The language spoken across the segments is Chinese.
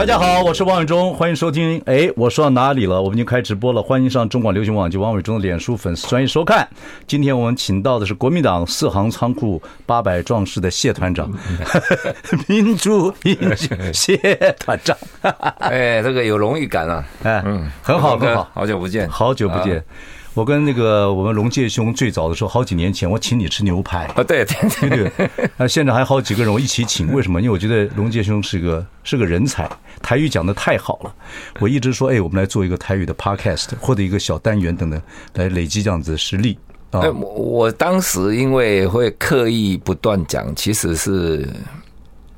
大家好，我是王伟忠，欢迎收听。哎，我说到哪里了？我们已经开直播了，欢迎上中广流行网及王伟忠的脸书粉丝专页收看。今天我们请到的是国民党四行仓库八百壮士的谢团长，民主英雄谢团长。哎，这个有荣誉感啊！哎，嗯，很好，很好，好久不见，好久不见。我跟那个我们龙介兄最早的时候，好几年前，我请你吃牛排啊，对对对对，那现场还好几个人我一起请，为什么？因为我觉得龙介兄是个是个人才，台语讲的太好了。我一直说，哎，我们来做一个台语的 podcast 或者一个小单元等等，来累积这样子的实力啊。我我当时因为会刻意不断讲，其实是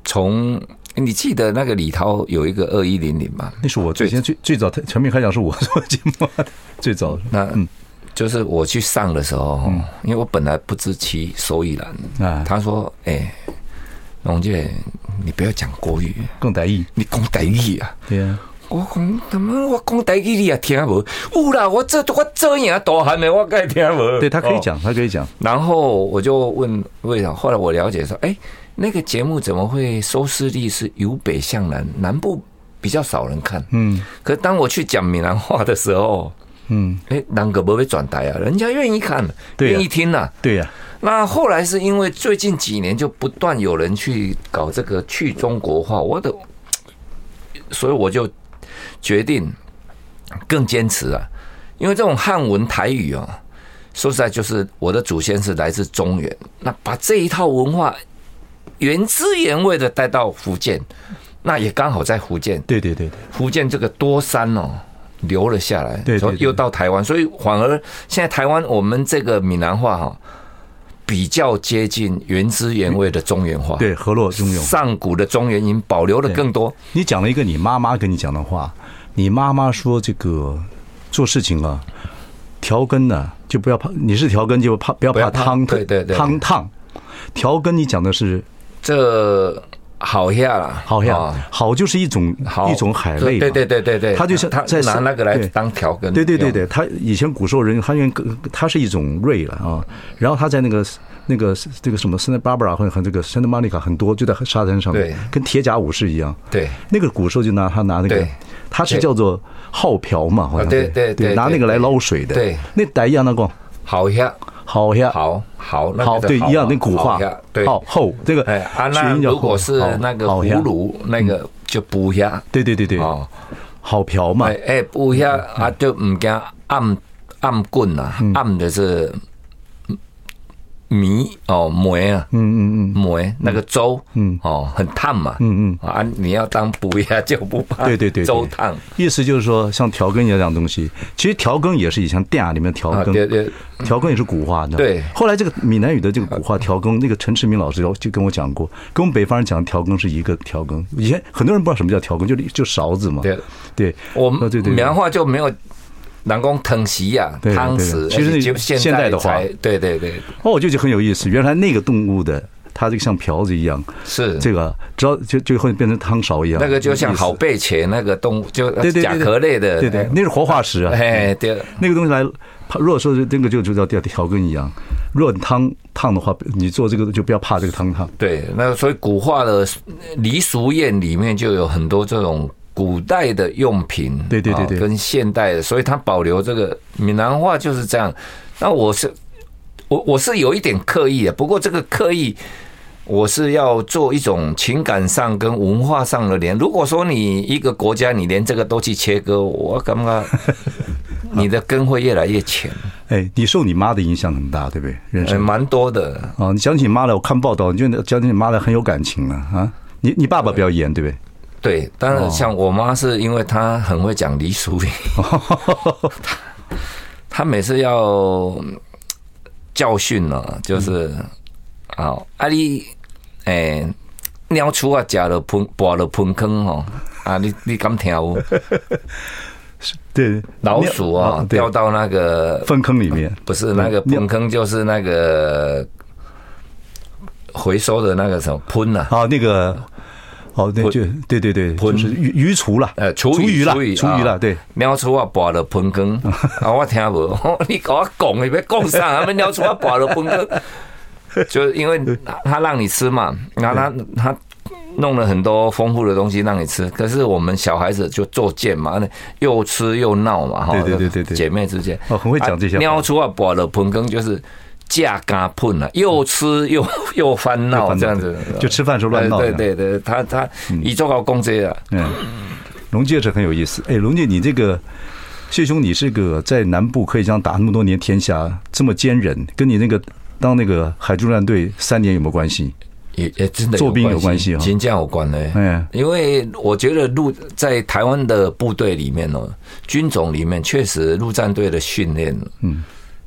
从你记得那个李涛有一个二一零零吗？那是我最先最最早全面开讲是我做节目最早那嗯。就是我去上的时候，因为我本来不知其所以然。他说：“哎，龙介，你不要讲国语，讲台语，你讲台语啊。”对啊，我讲他妈，我讲台语你也听无？有啦，我这我这样大汉的，我该听无？对他可以讲，他可以讲。然后我就问为什么？后来我了解说，哎，那个节目怎么会收视率是由北向南，南部比较少人看？嗯，可是当我去讲闽南话的时候。嗯，哎，啷个不会转台啊？人家愿意看，愿意听呐。对呀。那后来是因为最近几年就不断有人去搞这个去中国化，我的，所以我就决定更坚持啊。因为这种汉文台语啊，说实在就是我的祖先是来自中原，那把这一套文化原汁原味的带到福建，那也刚好在福建。对对对对，福建这个多山哦。留了下来，对，又到台湾，所以反而现在台湾我们这个闽南话哈，比较接近原汁原味的中原话，对，河洛中原，上古的中原音保留的更多。你讲了一个你妈妈跟你讲的话，你妈妈说这个做事情啊，调羹呢就不要怕，你是调羹就怕不要怕汤，对对对，汤烫。调羹你讲的是这。好下啦，好下，好就是一种一种海类，对对对对对，他就像他在拿那个来当调羹，对对对对，他以前古时候人他用它是一种锐了啊，然后他在那个那个这个什么圣诞芭芭拉和和这个圣诞玛利卡很多就在沙滩上面，跟铁甲武士一样，对，那个古时候就拿他拿那个，他是叫做号瓢嘛，好像对对对，拿那个来捞水的，对，那带一样那个好呀。好呀，好好好，对，一样那古话，对，厚这个哎，啊，那如果是那个葫芦，那个就补下，对对对对，哦，好瓢嘛，哎，补下啊，就唔惊暗暗棍呐，暗的是。米哦，梅啊，嗯嗯嗯，梅那个粥，嗯。哦，很烫嘛，嗯嗯。啊，你要当补呀就不怕，对对对，粥烫，意思就是说像调羹一样这样东西，其实调羹也是以前店里面调羹，对对，调羹也是古话的，对。后来这个闽南语的这个古话调羹，那个陈世明老师就跟我讲过，跟我们北方人讲调羹是一个调羹，以前很多人不知道什么叫调羹，就就勺子嘛，对。对，我们对对，闽南话就没有。南宫藤席呀，汤匙，其实就现代的话，对对对。哦，我就觉得很有意思。原来那个动物的，它这个像瓢子一样，是这个，只要就就会变成汤勺一样。那个就像好贝茄那个动物，就甲壳类的，对对，那是活化石啊。哎，对，那个东西来，如果说是那个就就叫调调羹一样。如果汤烫的话，你做这个就不要怕这个汤烫。对，那所以古话的礼俗宴里面就有很多这种。古代的用品，对对对对，跟现代的，所以它保留这个闽南话就是这样。那我是我我是有一点刻意的，不过这个刻意我是要做一种情感上跟文化上的连。如果说你一个国家你连这个都去切割，我感觉 你的根会越来越浅。哎，你受你妈的影响很大，对不对？人生蛮多的啊。你讲起你妈来，我看报道，你就讲起你妈来很有感情了啊。你你爸爸比较严，对不对？对，当然像我妈是因为她很会讲礼俗，她她每次要教训了，就是啊，阿你诶，鸟出啊，假了喷，拔了喷坑哦，啊，你你敢听无？对，老鼠啊，掉到那个粪坑里面，不是那个粪坑，就是那个回收的那个什么喷呐？啊，那个，哦，那就对对对，喷是鱼鱼厨了，呃，厨余了，厨余了，对，鸟厨啊，拔了盆羹，啊，我听无，你跟我讲，你别讲啥，他们鸟厨啊，拔了盆羹，就因为他让你吃嘛，然后他他。弄了很多丰富的东西让你吃，可是我们小孩子就作贱嘛，又吃又闹嘛，哈，对对对对，姐妹之间哦，很会讲这些话。鸟出啊，拔了盆羹就是架嘎喷了，又吃又 又翻闹这样子，就吃饭时候乱闹。对对对，他他你做好攻击啊。嗯，龙介是很有意思。哎，龙介，你这个谢兄，你是个在南部可以这样打那么多年天下，这么坚韧，跟你那个当那个海军陆战队三年有没有关系？也也真的做兵有关系啊，金将有关嘞。嗯，因为我觉得陆在台湾的部队里面呢，军种里面确实陆战队的训练，嗯，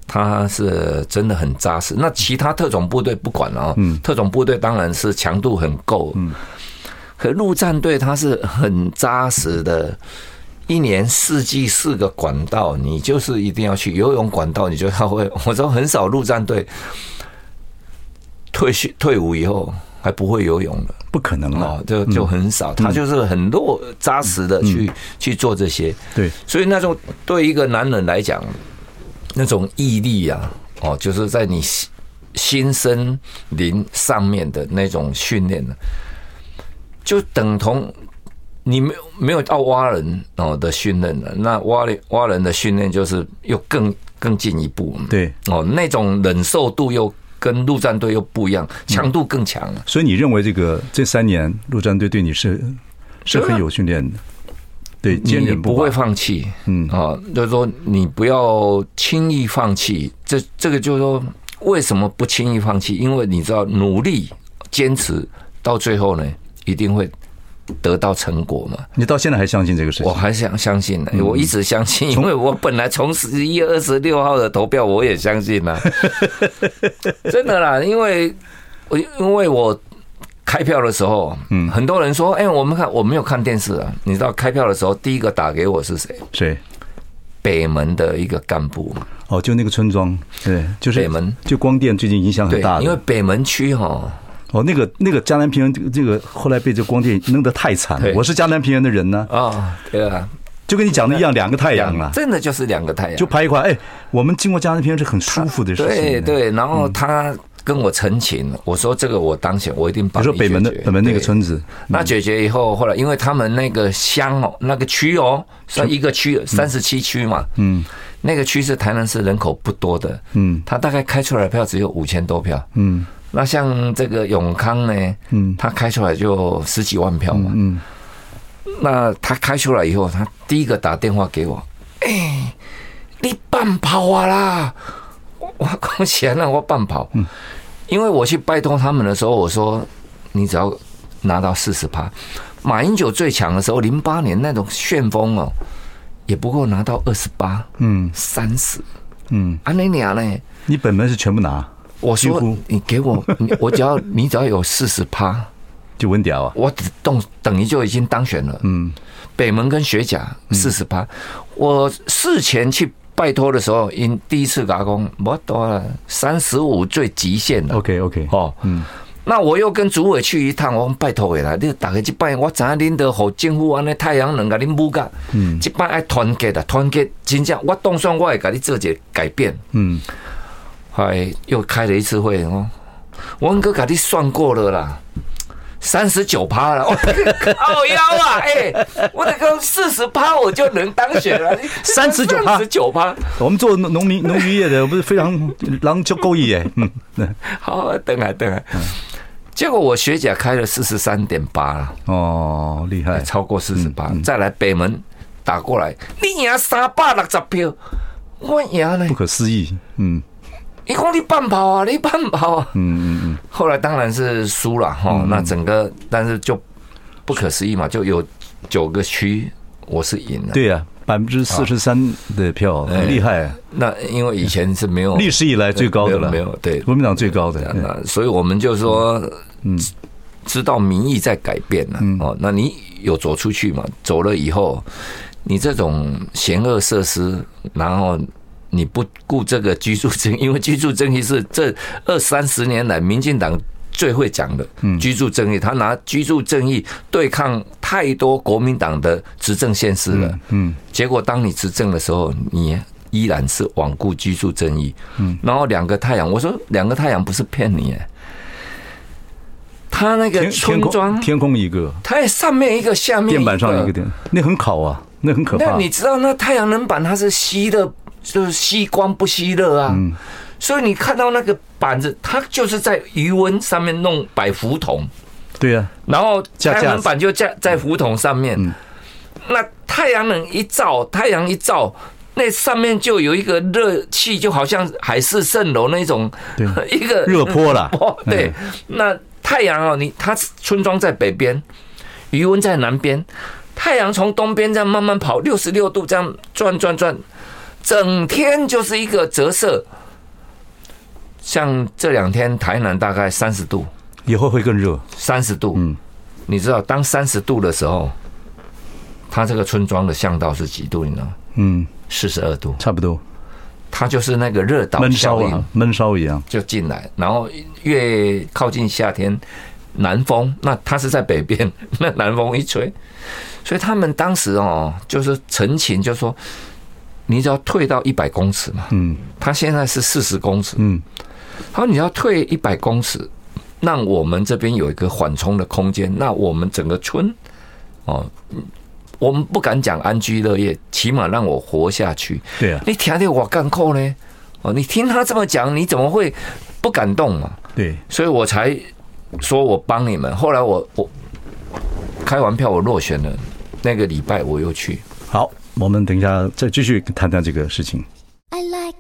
它是真的很扎实。那其他特种部队不管了啊，嗯，特种部队当然是强度很够，嗯，可陆战队它是很扎实的，一年四季四个管道，你就是一定要去游泳管道，你就要会。我说很少陆战队。退训退伍以后还不会游泳的，不可能啊，就就很少。他就是很落扎实的去去做这些。对，所以那种对一个男人来讲，那种毅力啊，哦，就是在你心身灵上面的那种训练呢，就等同你没有没有到蛙人哦的训练了。那蛙人蛙人的训练就是又更更进一步。对，哦，那种忍受度又。跟陆战队又不一样，强度更强了。所以你认为这个这三年陆战队对你是是很有训练的，对，坚韧不会放弃。嗯啊，就是说你不要轻易放弃。这这个就是说，为什么不轻易放弃？因为你知道，努力坚持到最后呢，一定会。得到成果嘛？你到现在还相信这个事情？我还想相信呢，我一直相信，因为我本来从十一月二十六号的投票我也相信呐，真的啦，因为我因为我开票的时候，嗯，很多人说，哎，我们看我没有看电视啊，你知道开票的时候第一个打给我是谁？谁？北门的一个干部。哦，就那个村庄，对，就是北门，就光电最近影响很大，因为北门区哈。哦，那个那个江南平原，这个这个后来被这光电弄得太惨了。我是江南平原的人呢。啊，对啊，就跟你讲的一样，两个太阳啊，真的就是两个太阳。就拍一块，哎，我们经过江南平原是很舒服的事情。对对，然后他跟我陈情，我说这个我当选，我一定帮。你说北门的北门那个村子，那解决以后，后来因为他们那个乡哦，那个区哦，算一个区，三十七区嘛，嗯，那个区是台南市人口不多的，嗯，他大概开出来的票只有五千多票，嗯。那像这个永康呢，嗯，他开出来就十几万票嘛，嗯，那他开出来以后，他第一个打电话给我，哎，你半跑啊啦，我恭喜啊，让我半跑，嗯，因为我去拜托他们的时候，我说你只要拿到四十趴，马英九最强的时候，零八年那种旋风哦，也不过拿到二十八，嗯，三十，嗯，啊，你俩呢？你本门是全部拿。我说你给我，我只要你只要有四十趴，就稳掉啊！我只动等于就已经当选了。嗯，北门跟学甲四十趴，我事前去拜托的时候，因第一次打工，我多了三十五最极限了。OK OK，哦，嗯，那我又跟主委去一趟，我拜托回来，你大概去拜，我知影恁得好政府安尼太阳能给恁补个，嗯，这摆爱团结的，团结真正我当选我会给你做一个改变，嗯。哎，又开了一次会哦，文哥给你算过了啦，三十九趴了，靠 腰啊！哎，我得个四十趴我就能当选了，三十九趴，十九趴。我们做农民农渔业的不是非常狼就够意哎，嗯，好，等啊等啊，结果我学姐开了四十三点八。了，哦，厉害，超过四十八，再来北门打过来，你赢三百六十票，我赢了，不可思议，嗯。你讲你半跑啊，你半跑啊，嗯嗯嗯，后来当然是输了哈，那整个但是就不可思议嘛，就有九个区我是赢了，对呀，百分之四十三的票很厉害，那因为以前是没有历史以来最高的了，没有对，国民党最高的，那所以我们就说，嗯，知道民意在改变了哦。那你有走出去嘛？走了以后，你这种嫌恶设施，然后你不顾这个居住正义，因为居住正义是这二三十年来民进党最会讲的居住正义，他拿居住正义对抗太多国民党的执政现实了。嗯，结果当你执政的时候，你依然是罔顾居住正义。嗯，然后两个太阳，我说两个太阳不是骗你哎，他那个村庄天空一个，它上面一个，下面电板上一个点，那很烤啊，那很可怕。那你知道那太阳能板它是吸的，就是吸光不吸热啊。嗯。所以你看到那个板子，它就是在余温上面弄摆浮筒，对呀，然后太阳能板就架在浮筒上面。那太阳能一照，太阳一照，那上面就有一个热气，就好像海市蜃楼那种，一个热坡了。对，那太阳哦，你它村庄在北边，余温在南边，太阳从东边这样慢慢跑，六十六度这样转转转，整天就是一个折射。像这两天台南大概三十度，以后会更热。三十度，嗯，你知道当三十度的时候，它这个村庄的巷道是几度？你知道？嗯，四十二度，差不多。它就是那个热岛效应，闷烧一样就进来。然后越靠近夏天，南风，那它是在北边，那南风一吹，所以他们当时哦，就是陈情，就说你只要退到一百公尺嘛，嗯，它现在是四十公尺，嗯。他说，你要退一百公尺，让我们这边有一个缓冲的空间。那我们整个村，哦，我们不敢讲安居乐业，起码让我活下去。对啊，你听听我干扣呢？哦，你听他这么讲，你怎么会不感动嘛？对，所以我才说我帮你们。后来我我开完票，我落选了。那个礼拜我又去。好，我们等一下再继续谈谈这个事情。I like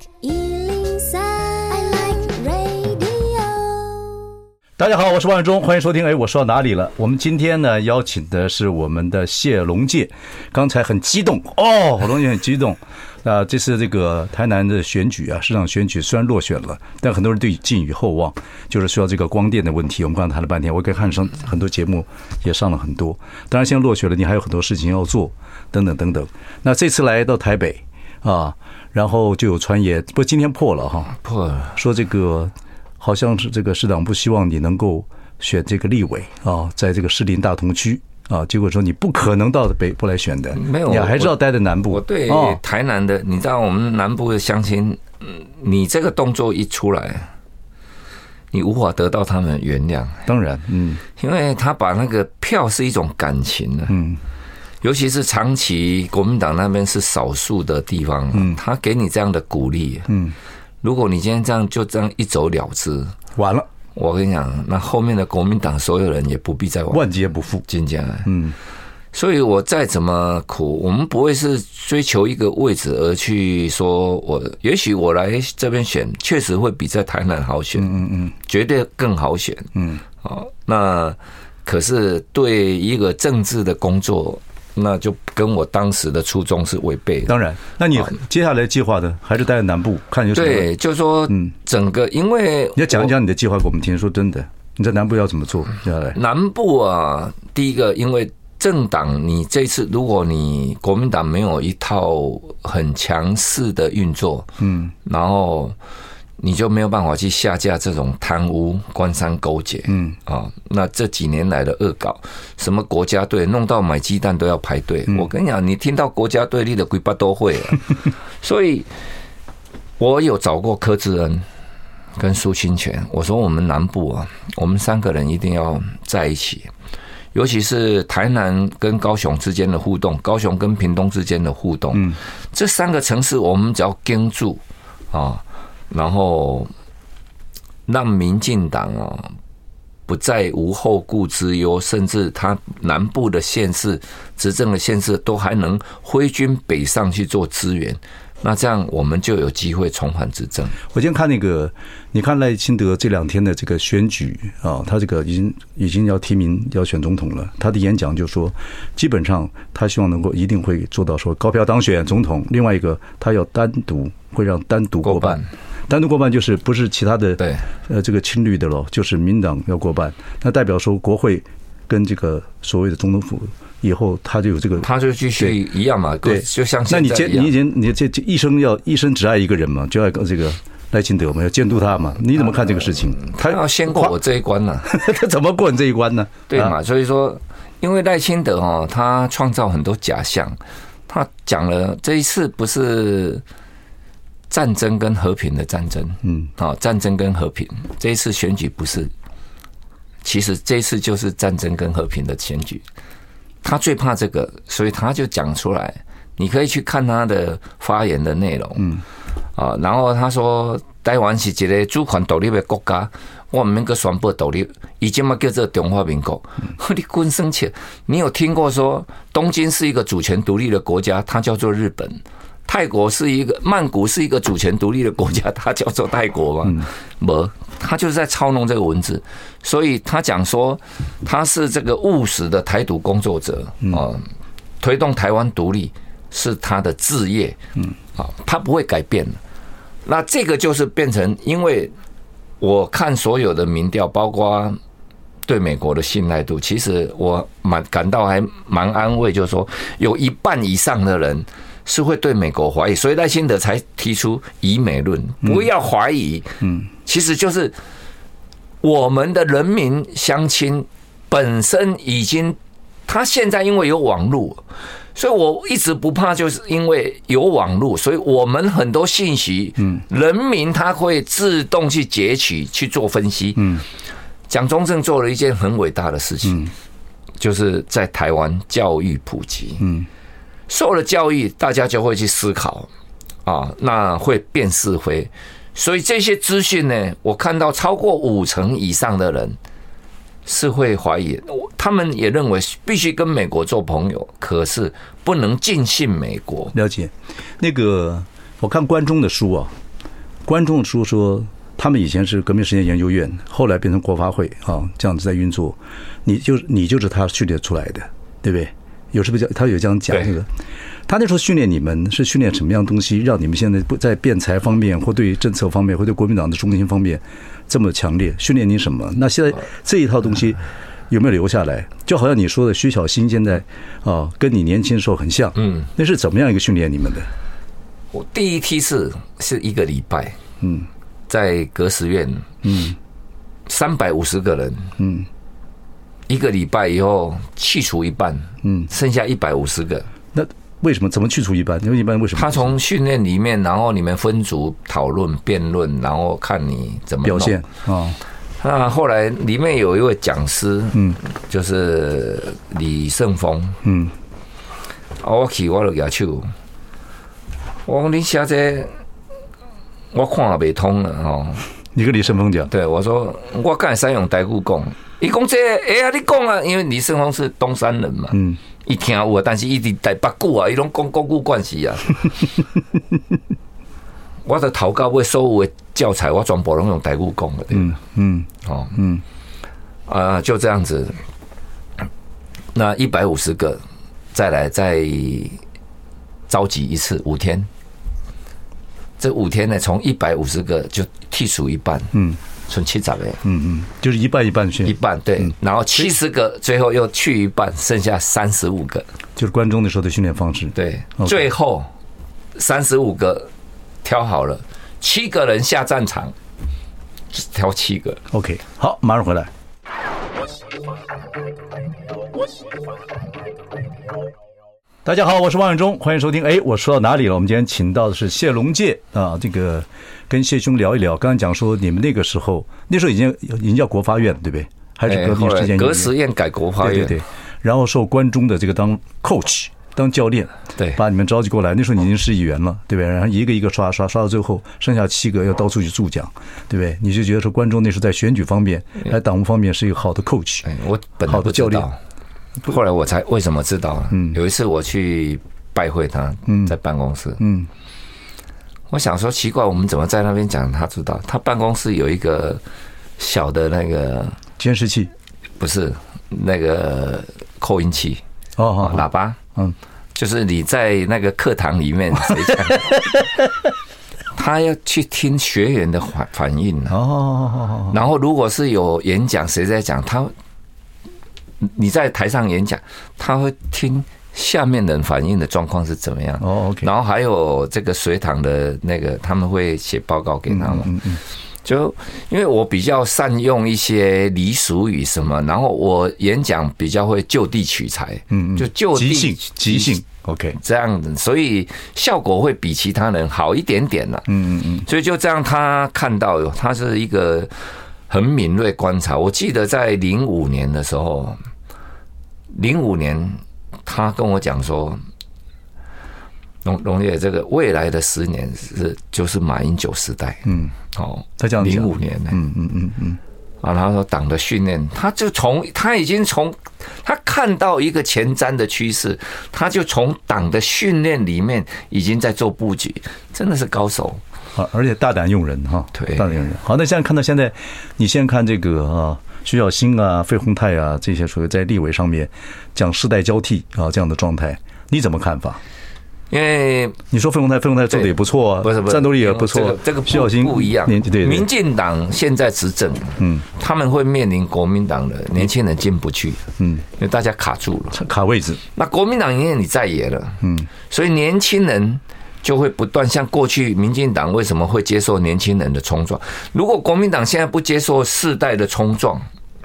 大家好，我是王伟忠，欢迎收听。哎，我说到哪里了？我们今天呢，邀请的是我们的谢龙介。刚才很激动哦，龙介很激动。啊，这次这个台南的选举啊，市长选举虽然落选了，但很多人对寄予厚望，就是说这个光电的问题。我们刚才谈了半天，我可以看上很多节目也上了很多。当然，现在落选了，你还有很多事情要做，等等等等。那这次来到台北啊，然后就有传言，不过今天破了哈，破了，说这个。好像是这个市长不希望你能够选这个立委啊，在这个士林大同区啊，结果说你不可能到北部来选的，没有，你还是要待在南部。我对台南的，你知道我们南部的乡亲，你这个动作一出来，你无法得到他们原谅。当然，嗯，因为他把那个票是一种感情的，嗯，尤其是长期国民党那边是少数的地方，嗯，他给你这样的鼓励，嗯。如果你今天这样就这样一走了之，完了，我跟你讲，那后面的国民党所有人也不必再万劫不复，真的。嗯，所以我再怎么苦，我们不会是追求一个位置而去说，我也许我来这边选，确实会比在台南好选，嗯嗯，绝对更好选，嗯，好，那可是对一个政治的工作。那就跟我当时的初衷是违背的。当然，那你接下来计划的还是待在南部看有什么？对，就是说，嗯，整个因为你要讲一讲你的计划给我们听。说真的，你在南部要怎么做？接下来南部啊，第一个，因为政党，你这次如果你国民党没有一套很强势的运作，嗯，然后。你就没有办法去下架这种贪污、官商勾结，嗯啊，那这几年来的恶搞，什么国家队弄到买鸡蛋都要排队。我跟你讲，你听到国家队立的鬼巴都会了。所以，我有找过柯志恩跟苏清泉，我说我们南部啊，我们三个人一定要在一起，尤其是台南跟高雄之间的互动，高雄跟屏东之间的互动，嗯，这三个城市我们只要盯住啊。然后让民进党啊不再无后顾之忧，甚至他南部的县市执政的县市都还能挥军北上去做支援，那这样我们就有机会重返执政。我今天看那个，你看赖清德这两天的这个选举啊，他这个已经已经要提名要选总统了，他的演讲就说，基本上他希望能够一定会做到说高票当选总统。另外一个，他要单独会让单独过半。单独过半就是不是其他的对，呃，这个亲绿的咯，就是民党要过半，那代表说国会跟这个所谓的总统府以后他就有这个，他就继续一样嘛，对，就像那你监你已经你这这一生要一生只爱一个人嘛，就爱这个赖清德嘛，要监督他嘛，你怎么看这个事情？他要先过我这一关呢，他怎么过你这一关呢？对嘛，所以说，因为赖清德哦，他创造很多假象，他讲了这一次不是。战争跟和平的战争，嗯，啊，战争跟和平，这一次选举不是，其实这一次就是战争跟和平的选举。他最怕这个，所以他就讲出来。你可以去看他的发言的内容，嗯，啊，然后他说台湾是一个主权独立的国家，我们那个宣布独立，已经嘛叫做中华民国。你滚生气！你有听过说东京是一个主权独立的国家？它叫做日本。泰国是一个曼谷是一个主权独立的国家，它叫做泰国吗？没，他就是在操弄这个文字，所以他讲说他是这个务实的台独工作者啊，推动台湾独立是他的志业，嗯，啊，他不会改变。那这个就是变成，因为我看所有的民调，包括对美国的信赖度，其实我蛮感到还蛮安慰，就是说有一半以上的人。是会对美国怀疑，所以赖清德才提出以美论，不要怀疑。嗯，其实就是我们的人民相亲本身已经，他现在因为有网络，所以我一直不怕，就是因为有网络，所以我们很多信息，嗯，人民他会自动去截取去做分析。嗯，蒋中正做了一件很伟大的事情，就是在台湾教育普及。嗯。受了教育，大家就会去思考啊，那会辨是非。所以这些资讯呢，我看到超过五成以上的人是会怀疑。他们也认为必须跟美国做朋友，可是不能尽信美国。了解。那个我看关中的书啊，关中的书说他们以前是革命实践研究院，后来变成国发会啊，这样子在运作。你就你就是他训练出来的，对不对？有是不是他有这样讲那个？他那时候训练你们是训练什么样东西，让你们现在不在辩才方面，或对政策方面，或对国民党的中心方面这么强烈？训练你什么？那现在这一套东西有没有留下来？就好像你说的，徐小新现在啊，跟你年轻的时候很像。嗯，那是怎么样一个训练你们的？我第一梯次是一个礼拜，嗯，在格实院，嗯，三百五十个人，嗯。一个礼拜以后去除一半，嗯，剩下一百五十个。那为什么？怎么去除一半？因为一般为什么？他从训练里面，然后你们分组讨论、辩论，然后看你怎么表现啊。那后来里面有一位讲师，嗯，就是李胜峰，嗯，我去我就要求，我讲你写这我看也未通了哦。你跟李胜峰讲，对我说我刚才使用台语讲。你讲这哎呀，你讲啊，因为李胜峰是东山人嘛，嗯，一听有啊，但是一直在八股啊，伊拢讲国故关系啊。我的祷告会所有的教材，我全部拢用台语讲的，嗯嗯，哦。嗯。啊，就这样子。那一百五十个，再来再召集一次五天，这五天呢，从一百五十个就剔除一半，嗯。存七十个，嗯嗯，就是一半一半去，一半对，然后七十个最后又去一半，剩下三十五个，就是关中的时候的训练方式。对，最后三十五个挑好了，七个人下战场，只挑七个。OK，好，马上回来。大家好，我是王永忠，欢迎收听。哎，我说到哪里了？我们今天请到的是谢龙介啊，这个跟谢兄聊一聊。刚刚讲说你们那个时候，那时候已经已经叫国发院，对不对？还是革命时间？革实验改国发院，对对对。然后受关中的这个当 coach 当教练，对，把你们召集过来。那时候你已经是议员了，对不对？然后一个一个刷刷刷到最后，剩下七个要到处去助讲，对不对？你就觉得说关中那时候在选举方面，在党务方面是一个好的 coach，我好的教练。后来我才为什么知道？嗯，有一次我去拜会他，嗯，在办公室，嗯，我想说奇怪，我们怎么在那边讲？他知道，他办公室有一个小的那个监视器，不是那个扩音器哦，喇叭，嗯，就是你在那个课堂里面 谁讲。他要去听学员的反反应哦，然后如果是有演讲，谁在讲，他你在台上演讲，他会听下面人反应的状况是怎么样。哦，OK。然后还有这个随堂的那个，他们会写报告给他们。嗯嗯。就因为我比较善用一些俚俗语什么，然后我演讲比较会就地取材。嗯嗯，就就地即兴即兴。OK，这样子，所以效果会比其他人好一点点了。嗯嗯嗯。所以就这样，他看到他是一个很敏锐观察。我记得在零五年的时候，零五年他跟我讲说，龙龙爷，这个未来的十年是就是马英九时代。嗯，哦，他讲零五年呢。嗯嗯嗯嗯。啊，然后说党的训练，他就从他已经从他看到一个前瞻的趋势，他就从党的训练里面已经在做布局，真的是高手啊！而且大胆用人哈，对，大胆用人。好，那现在看到现在，你先看这个啊，徐小新啊、费鸿泰啊这些属于在立委上面讲世代交替啊这样的状态，你怎么看法？因为你说费鸿泰，费鸿泰做的也不错啊，不是不是，战斗力也不错。这个徐小新不一样，对，民进党现在执政，嗯，他们会面临国民党的年轻人进不去，嗯，因为大家卡住了，卡位置。那国民党因为你在野了，嗯，所以年轻人就会不断像过去民进党为什么会接受年轻人的冲撞？如果国民党现在不接受世代的冲撞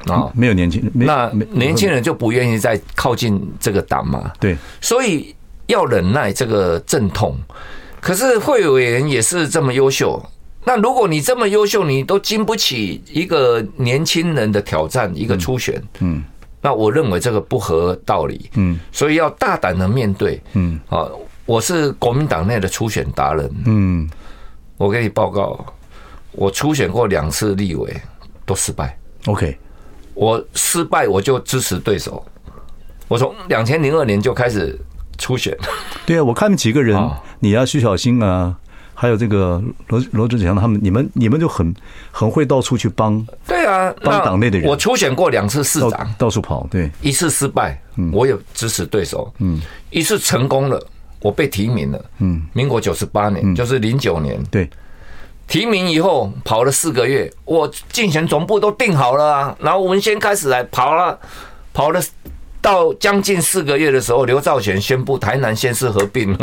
啊，没有年轻人，那年轻人就不愿意再靠近这个党嘛，对，所以。要忍耐这个阵痛，可是会委员也是这么优秀。那如果你这么优秀，你都经不起一个年轻人的挑战，一个初选，嗯，那我认为这个不合道理，嗯，所以要大胆的面对，嗯，啊，我是国民党内的初选达人，嗯，我给你报告，我初选过两次立委都失败，OK，我失败我就支持对手，我从两千零二年就开始。初选，对啊，我看几个人，你啊，徐小新啊，还有这个罗罗志祥他们，你们你们就很很会到处去帮，对啊，帮党内的人。我初选过两次市长，到，到处跑，对，一次失败，我有支持对手，嗯，一次成功了，我被提名了，嗯，民国九十八年，就是零九年，对，提名以后跑了四个月，我竞选总部都定好了啊，然后文先开始来跑了，跑了。到将近四个月的时候，刘兆玄宣布台南县市合并。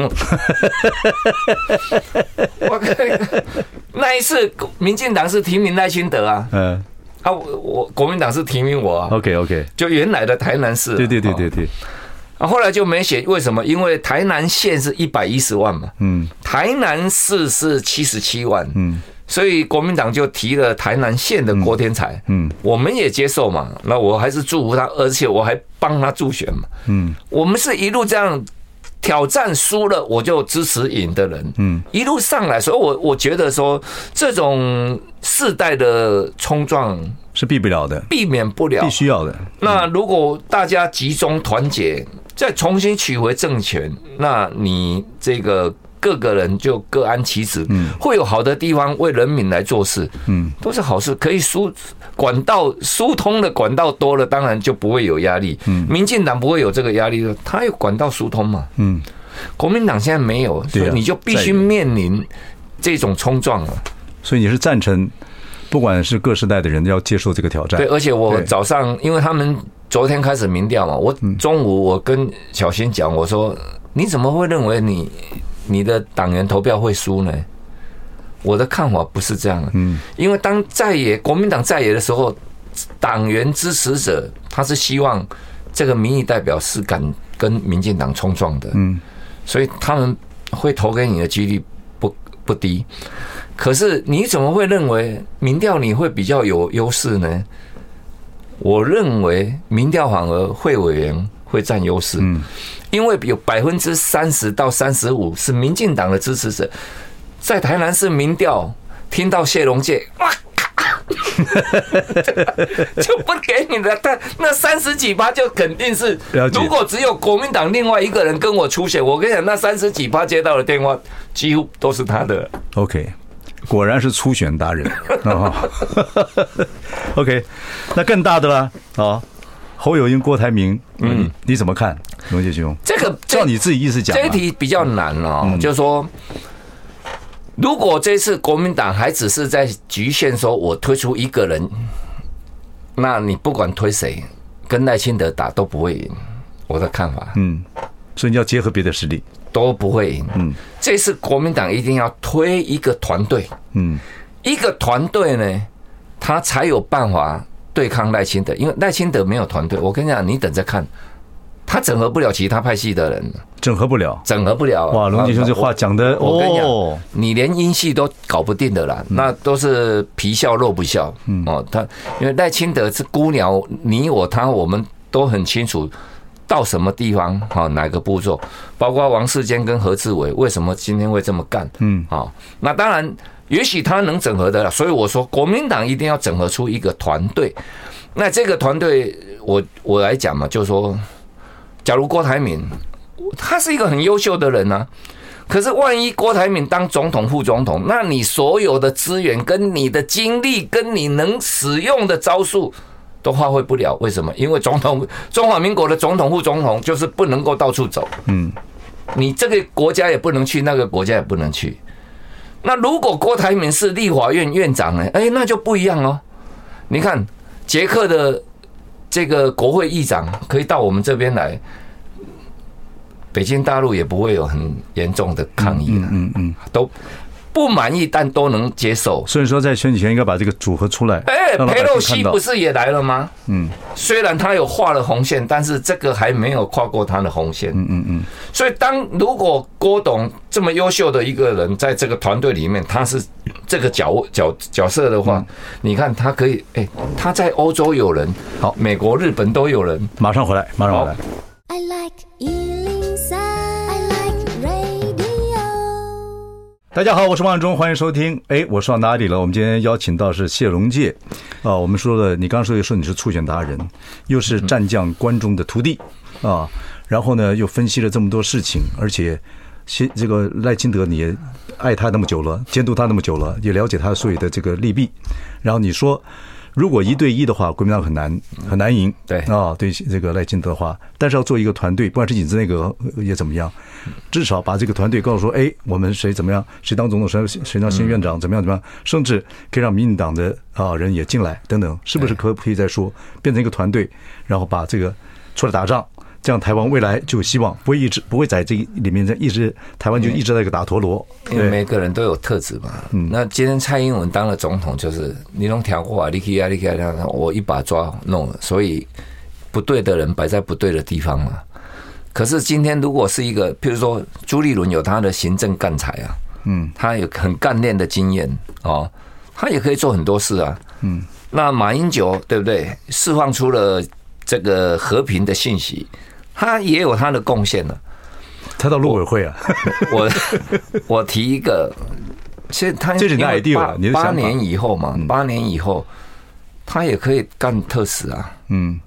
那一次，民进党是提名赖清德啊，嗯，啊，我我国民党是提名我啊。OK OK，就原来的台南市。对对对对对。啊，后来就没写，为什么？因为台南县是一百一十万嘛，嗯，台南市是七十七万，嗯。所以国民党就提了台南县的郭天才，嗯，我们也接受嘛。那我还是祝福他，而且我还帮他助选嘛，嗯。我们是一路这样挑战输了，我就支持赢的人，嗯，一路上来。所以我我觉得说，这种世代的冲撞是避不了的，避免不了，必须要的。那如果大家集中团结，再重新取回政权，那你这个。各个人就各安其职，嗯，会有好的地方为人民来做事，嗯，都是好事。可以疏管道疏通的管道多了，当然就不会有压力。嗯，民进党不会有这个压力的，他有管道疏通嘛。嗯，国民党现在没有，所以你就必须面临这种冲撞了。所以你是赞成，不管是各时代的人要接受这个挑战。对，而且我早上，因为他们昨天开始民调嘛，我中午我跟小新讲，我说你怎么会认为你？你的党员投票会输呢？我的看法不是这样。嗯，因为当在野国民党在野的时候，党员支持者他是希望这个民意代表是敢跟民进党冲撞的。嗯，所以他们会投给你的几率不不低。可是你怎么会认为民调你会比较有优势呢？我认为民调反而会委员会占优势。嗯。因为有百分之三十到三十五是民进党的支持者，在台南市民调听到谢龙介，哇，就不给你的，但那三十几趴就肯定是，如果只有国民党另外一个人跟我出血，我跟你讲，那三十几趴接到的电话几乎都是他的。OK，果然是初选达人 啊。OK，那更大的啦啊。侯友英、郭台铭，嗯，你怎么看？龙杰兄，这个照你自己意思讲，这一题比较难哦。就是说，如果这次国民党还只是在局限说我推出一个人，那你不管推谁，跟赖清德打都不会赢。我的看法，嗯，所以你要结合别的实力，都不会赢。嗯，这次国民党一定要推一个团队，嗯，一个团队呢，他才有办法对抗赖清德，因为赖清德没有团队。我跟你讲，你等着看，他整合不了其他派系的人，整合不了，整合不了。哇，龙吉兄这话讲的，我跟你讲，你连英系都搞不定的啦，那都是皮笑肉不笑。嗯，哦，他因为赖清德是孤鸟，你我他，我们都很清楚。到什么地方？好，哪个步骤？包括王世坚跟何志伟，为什么今天会这么干？嗯，好，那当然，也许他能整合的了。所以我说，国民党一定要整合出一个团队。那这个团队，我我来讲嘛，就是说，假如郭台铭，他是一个很优秀的人呢、啊，可是万一郭台铭当总统、副总统，那你所有的资源、跟你的精力、跟你能使用的招数。都发挥不了，为什么？因为总统，中华民国的总统、副总统就是不能够到处走。嗯，你这个国家也不能去，那个国家也不能去。那如果郭台铭是立法院院长呢？哎，那就不一样哦。你看，捷克的这个国会议长可以到我们这边来，北京大陆也不会有很严重的抗议。了嗯嗯，都。不满意，但都能接受。所以说，在选举前应该把这个组合出来。哎，佩洛西不是也来了吗？嗯，虽然他有画了红线，但是这个还没有跨过他的红线。嗯嗯嗯。所以，当如果郭董这么优秀的一个人在这个团队里面，他是这个角角角色的话，你看他可以，哎，他在欧洲有人，好，美国、日本都有人。马上回来，马上回来。I like 大家好，我是王永忠，欢迎收听。哎，我说到哪里了？我们今天邀请到是谢荣介啊。我们说的，你刚刚说的说你是促选达人，又是战将关中的徒弟啊。然后呢，又分析了这么多事情，而且谢这个赖清德你也爱他那么久了，监督他那么久了，也了解他所有的这个利弊。然后你说。如果一对一的话，国民党很难很难赢。对。啊，对这个赖清德的话，但是要做一个团队，不管是影子内阁也怎么样，至少把这个团队告诉说，哎，我们谁怎么样，谁当总统，谁谁当新院长，怎么样怎么样，甚至可以让民进党的啊人也进来等等，是不是可不可以再说变成一个团队，然后把这个出来打仗？这样台湾未来就有希望，不会一直不会在这里面在一直台湾就一直在一个打陀螺。因为每个人都有特质嘛。嗯。那今天蔡英文当了总统，就是你能调过啊，你可以啊，你可以啊，我一把抓弄了。所以不对的人摆在不对的地方嘛。可是今天如果是一个，譬如说朱立伦有他的行政干才啊，嗯，他有很干练的经验哦，他也可以做很多事啊。嗯。那马英九对不对？释放出了这个和平的信息。他也有他的贡献了，他到陆委会啊，我我，提一个，其实他这是哪一地方？八年以后嘛，八年以后，他也可以干特使啊，嗯，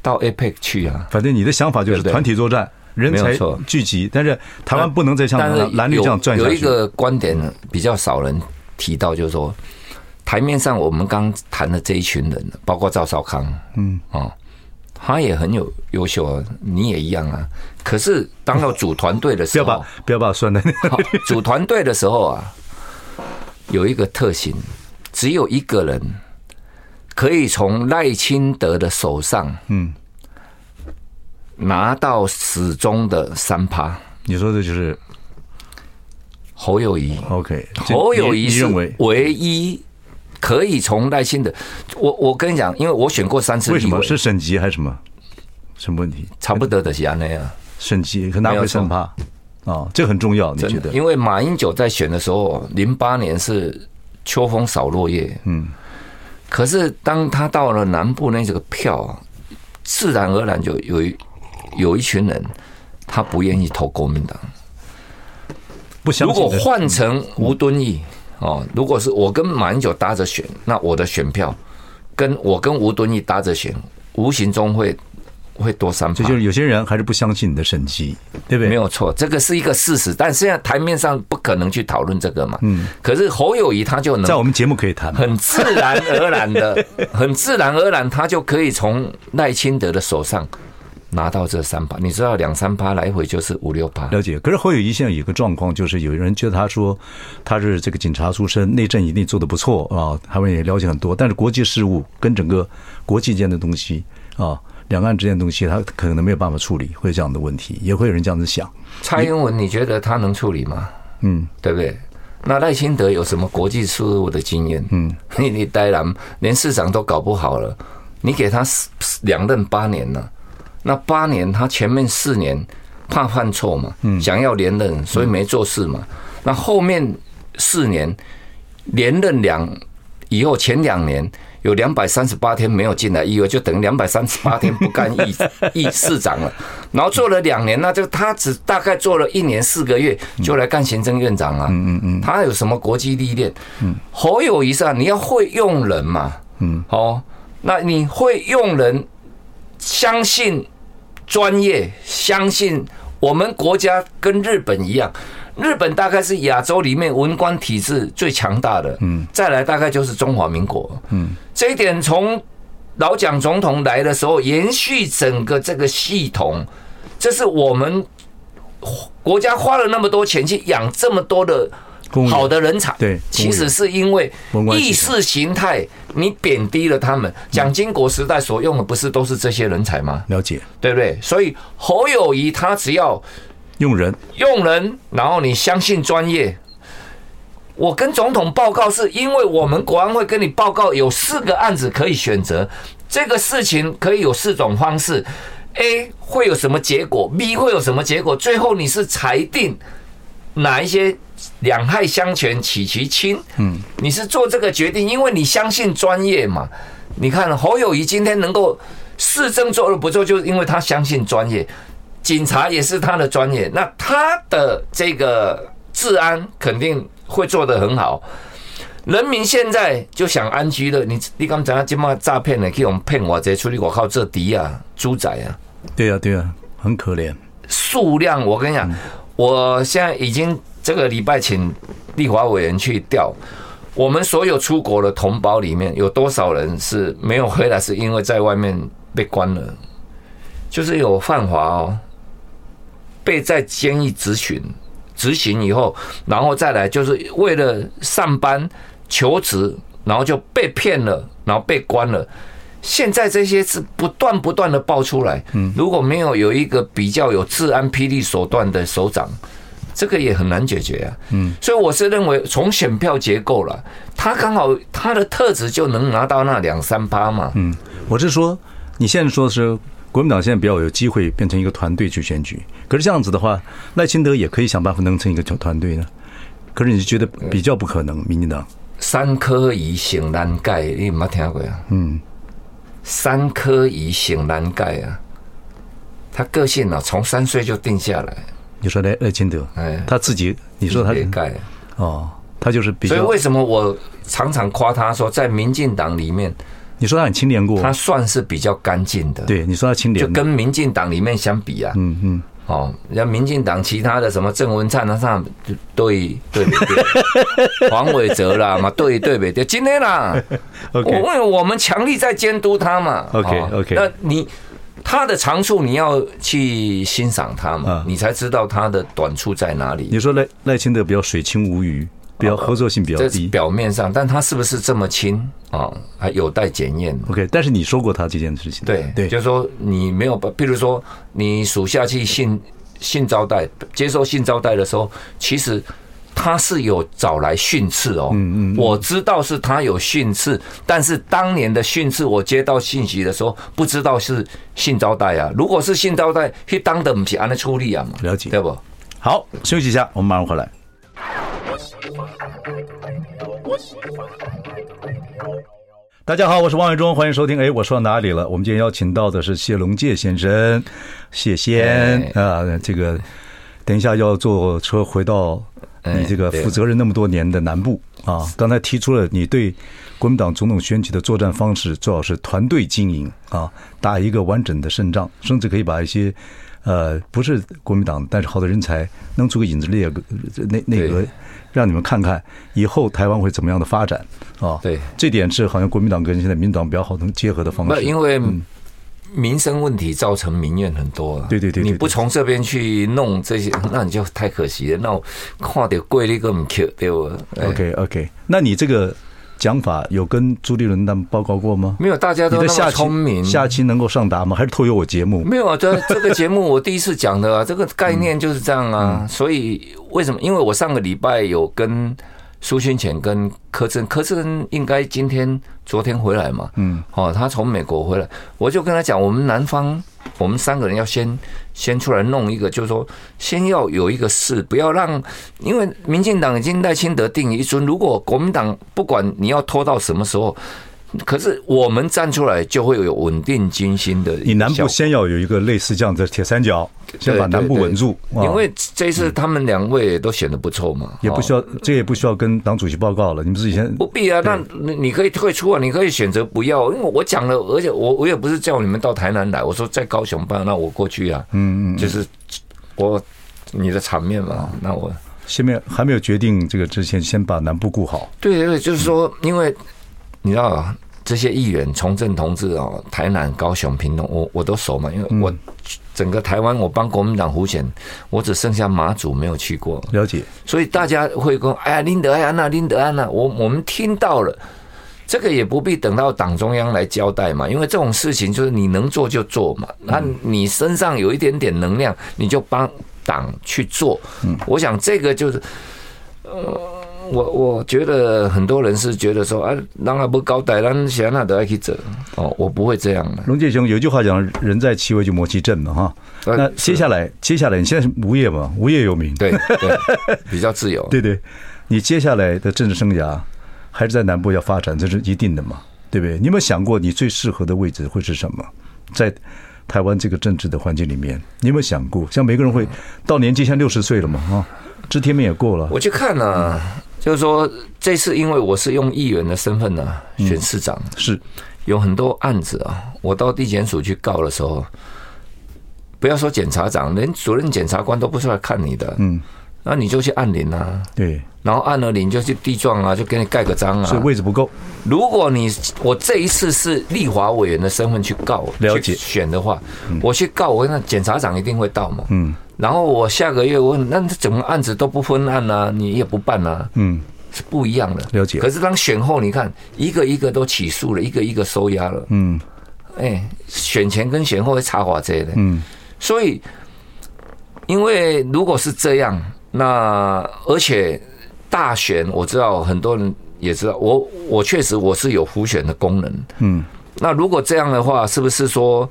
到 APEC 去啊。反正你的想法就是团体作战，人才聚集，但是台湾不能再像蓝绿这样转下去。有一个观点比较少人提到，就是说台面上我们刚谈的这一群人，包括赵少康，嗯啊。他也很有优秀啊，你也一样啊。可是当要组团队的时候，不要把不要把我算在那里。组团队的时候啊，有一个特性，只有一个人可以从赖清德的手上，嗯，拿到始终的三趴。你说的就是侯友谊。OK，侯友谊是唯一。可以从赖清德，我我跟你讲，因为我选过三次，为什么是省级还是什么？什么问题？差不多的是那样，省级可拿回三趴啊，这很重要，你觉得？因为马英九在选的时候，零八年是秋风扫落叶，嗯，可是当他到了南部那这个票，自然而然就有一有一群人，他不愿意投国民党，不相信。如果换成吴敦义。哦，如果是我跟马英九搭着选，那我的选票跟我跟吴敦义搭着选，无形中会会多三这。就是有些人还是不相信你的审计，对不对？没有错，这个是一个事实。但现在台面上不可能去讨论这个嘛。嗯。可是侯友谊他就能在我们节目可以谈，很自然而然的，很自然而然，他就可以从赖清德的手上拿到这三趴，你知道两三趴来回就是五六趴。了解。可是侯友宜现在有一个状况，就是有人觉得他说他是这个警察出身，内政一定做得不错啊，他们也了解很多，但是国际事务跟整个国际间的东西啊，两岸之间的东西，他可能没有办法处理，会有这样的问题，也会有人这样子想。蔡英文，你觉得他能处理吗？嗯，对不对？那赖清德有什么国际事务的经验？嗯，你你呆然连市长都搞不好了，你给他两任八年了。那八年，他前面四年怕犯错嘛，想要连任，所以没做事嘛。那后面四年连任两以后，前两年有两百三十八天没有进来议会，就等于两百三十八天不干议 议市长了。然后做了两年，那就他只大概做了一年四个月，就来干行政院长啊。嗯嗯嗯，他有什么国际历练？嗯，侯友宜上你要会用人嘛。嗯，好，那你会用人。相信专业，相信我们国家跟日本一样，日本大概是亚洲里面文官体制最强大的，嗯，再来大概就是中华民国，嗯，这一点从老蒋总统来的时候延续整个这个系统，这是我们国家花了那么多钱去养这么多的。好的人才，对，其实是因为意识形态，你贬低了他们。蒋经国时代所用的不是都是这些人才吗？了解，对不对？所以侯友谊他只要用人，用人，然后你相信专业。我跟总统报告，是因为我们国安会跟你报告有四个案子可以选择，这个事情可以有四种方式：A 会有什么结果，B 会有什么结果，最后你是裁定哪一些。两害相权取其轻，嗯，你是做这个决定，因为你相信专业嘛。你看侯友宜今天能够市政做的不错，就是因为他相信专业，警察也是他的专业，那他的这个治安肯定会做得很好。人民现在就想安居了，你你刚才这么诈骗的，可以用骗我这处理我靠这敌啊猪仔啊，对啊对啊，很可怜。数量我跟你讲，我现在已经。这个礼拜请立法委员去调，我们所有出国的同胞里面有多少人是没有回来，是因为在外面被关了，就是有犯法哦，被在监狱执行执行以后，然后再来就是为了上班求职，然后就被骗了，然后被关了。现在这些是不断不断的爆出来，如果没有有一个比较有治安霹雳手段的首长。这个也很难解决啊，嗯，所以我是认为从选票结构了，他刚好他的特质就能拿到那两三趴嘛，嗯，我是说你现在说的是国民党现在比较有机会变成一个团队去选举，可是这样子的话，赖清德也可以想办法弄成一个团队呢，可是你觉得比较不可能，民进党。三颗以醒难盖，你有没有听过？啊？嗯，三颗以醒难盖啊，他个性呢、啊，从三岁就定下来。你说赖赖清德，哎，他自己，你说他盖哦，他就是比较。所以为什么我常常夸他说，在民进党里面，你说他很清廉过，他算是比较干净的。对，你说他清廉，就跟民进党里面相比啊，嗯嗯，哦，像民进党其他的什么郑文灿啊上对对不对？黄伟哲啦嘛，对对不对？今天啦，我因为我们强力在监督他嘛，OK OK，那你。他的长处你要去欣赏他嘛，你才知道他的短处在哪里。你说赖赖清德比较水清无鱼，比较合作性比较低，表面上，但他是不是这么亲啊？还有待检验。OK，但是你说过他这件事情，对对，就是说你没有，比如说你属下去信信招待，接受信招待的时候，其实。他是有找来训斥哦，嗯嗯，我知道是他有训斥，但是当年的训斥，我接到信息的时候，不知道是性招待啊。如果是性招待，去当的不是按的处理啊嘛，了解对不？好，休息一下，我们马上回来。大家好，我是王伟忠，欢迎收听。哎，我说到哪里了？我们今天邀请到的是谢龙介先生，谢先啊，这个等一下要坐车回到。你这个负责任那么多年的南部啊，刚才提出了你对国民党总统选举的作战方式，最好是团队经营啊，打一个完整的胜仗，甚至可以把一些呃不是国民党但是好的人才弄出个影子列个那那个，让你们看看以后台湾会怎么样的发展啊。对，这点是好像国民党跟现在民党比较好能结合的方式。因为民生问题造成民怨很多啊。对对对，你不从这边去弄这些，那你就太可惜了。那我看到贵那个唔 Q 对不？OK OK，那你这个讲法有跟朱立伦他们报告过吗？没有，大家都那么聪明。下期能够上达吗？还是偷有我节目？没有啊，这这个节目我第一次讲的啊，这个概念就是这样啊。所以为什么？因为我上个礼拜有跟。苏清泉跟柯震，柯震应该今天、昨天回来嘛？嗯，哦，他从美国回来，我就跟他讲，我们南方，我们三个人要先先出来弄一个，就是说，先要有一个事，不要让，因为民进党已经赖清德定一尊，如果国民党不管你要拖到什么时候。可是我们站出来就会有稳定军心的。你南部先要有一个类似这样的铁三角，先把南部稳住。因为这次他们两位都选的不错嘛，也不需要，这也不需要跟党主席报告了。你们自己先不必啊，那你可以退出啊，你可以选择不要。因为我讲了，而且我我也不是叫你们到台南来，我说在高雄办，那我过去啊。嗯嗯，就是我你的场面嘛，那我先没有还没有决定这个之前，先把南部顾好。对对对，就是说，因为。你知道啊，这些议员从政同志哦，台南、高雄、屏东，我我都熟嘛，因为我整个台湾我帮国民党胡选，我只剩下马祖没有去过。了解，所以大家会说：“哎呀，林德安呐，林德安呐。”我我们听到了，这个也不必等到党中央来交代嘛，因为这种事情就是你能做就做嘛。那你身上有一点点能量，你就帮党去做。嗯，我想这个就是，呃。我我觉得很多人是觉得说啊，让他不交代，让谁那都要去走哦，我不会这样的。龙介雄有句话讲，人在其位就谋其政嘛哈。那接下来，接下来你现在是无业嘛，无业游民，对对，比较自由。对对，你接下来的政治生涯还是在南部要发展，这是一定的嘛，对不对？你有没有想过你最适合的位置会是什么？在台湾这个政治的环境里面，你有没有想过？像每个人会到年纪像六十岁了嘛，哈，知天命也过了。我去看了。就是说，这次因为我是用议员的身份呢选市长，是。有很多案子啊。我到地检署去告的时候，不要说检察长，连主任检察官都不是来看你的，嗯，那你就去按铃啊，对，然后按了铃就去地状啊，就给你盖个章啊。所以位置不够。如果你我这一次是立法委员的身份去告，了解选的话，我去告，我那检察长一定会到嘛，嗯。然后我下个月问，那整个案子都不分案啊，你也不办啊？嗯，是不一样的。了解。可是当选后，你看一个一个都起诉了，一个一个收押了。嗯，哎，选前跟选后会差华这的。嗯，所以因为如果是这样，那而且大选我知道很多人也知道，我我确实我是有辅选的功能。嗯，那如果这样的话，是不是说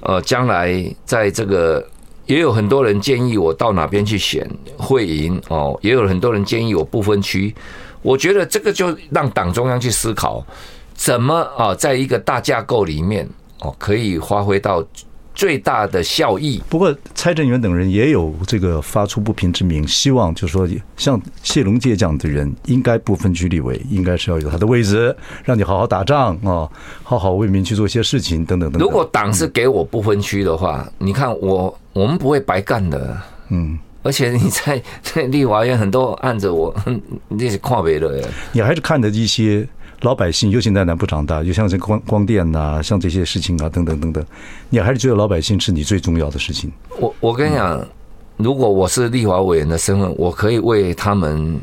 呃，将来在这个也有很多人建议我到哪边去选会赢哦，也有很多人建议我不分区。我觉得这个就让党中央去思考，怎么啊，在一个大架构里面哦，可以发挥到最大的效益。不过蔡正元等人也有这个发出不平之鸣，希望就是说，像谢龙介这样的人，应该不分区立委，应该是要有他的位置，让你好好打仗啊，好好为民去做一些事情等等等等。如果党是给我不分区的话，你看我。我们不会白干的，嗯，而且你在 在立法院很多案子，我你是看不的，你还是看的一些老百姓，尤其在南部长大，就像这光光电呐、啊，像这些事情啊，等等等等，你还是觉得老百姓是你最重要的事情。我我跟你讲，如果我是立法委员的身份，我可以为他们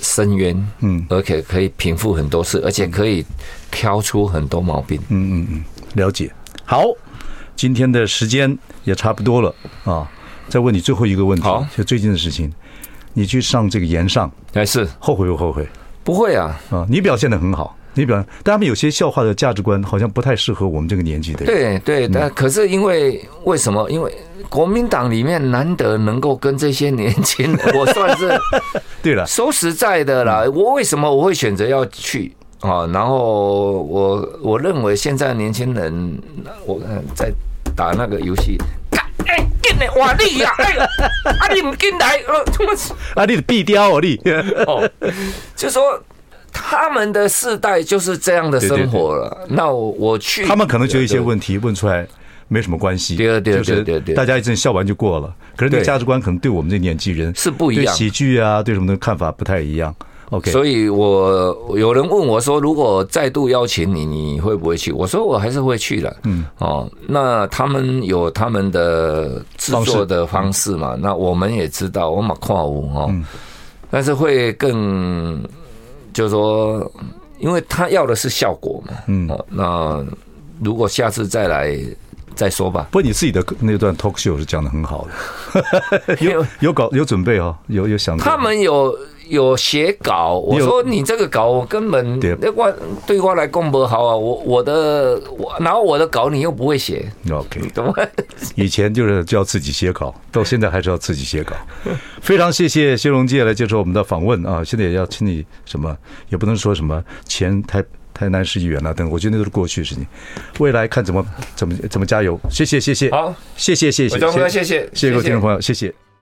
伸冤，嗯，而且可以平复很多事，而且可以挑出很多毛病，嗯嗯嗯，了解，好。今天的时间也差不多了啊！再问你最后一个问题，好，就最近的事情，你去上这个岩上，还是后悔不后悔？不会啊！啊，你表现的很好，你表现，但他们有些笑话的价值观好像不太适合我们这个年纪的人。对对，但可是因为为什么？因为国民党里面难得能够跟这些年轻人，我算是 对了。说实在的啦，我为什么我会选择要去？啊，然后我我认为现在年轻人，我在打那个游戏，哎，进来哇你呀，哎呀，啊你唔进来，呃，怎么？啊你的壁雕哦你，哦，就说他们的世代就是这样的生活了。那我我去，他们可能就一些问题问出来没什么关系，对对对对对，大家一阵笑完就过了。可是那个价值观可能对我们这年纪人是不一样，对喜剧啊，对什么的看法不太一样。OK，所以我有人问我说，如果再度邀请你，你会不会去？我说我还是会去的。嗯，哦，那他们有他们的制作的方式嘛？那我们也知道，我马跨舞哦，但是会更，就是说，因为他要的是效果嘛。嗯，那如果下次再来。再说吧。不过你自己的那段 talk show 是讲的很好的，有有搞有准备哦，有有想。他们有有写稿，我说你这个稿我根本那我对我来讲不好啊，我我的我然后我的稿你又不会写，OK，懂吗？以前就是就要自己写稿，到现在还是要自己写稿。非常谢谢谢荣介来接受我们的访问啊！现在也要请你什么，也不能说什么前台。台南市议员了，等我觉得那都是过去的事情，未来看怎么怎么怎么加油。谢谢谢谢，好，谢谢谢谢，谢谢谢谢各位听众朋友，谢谢。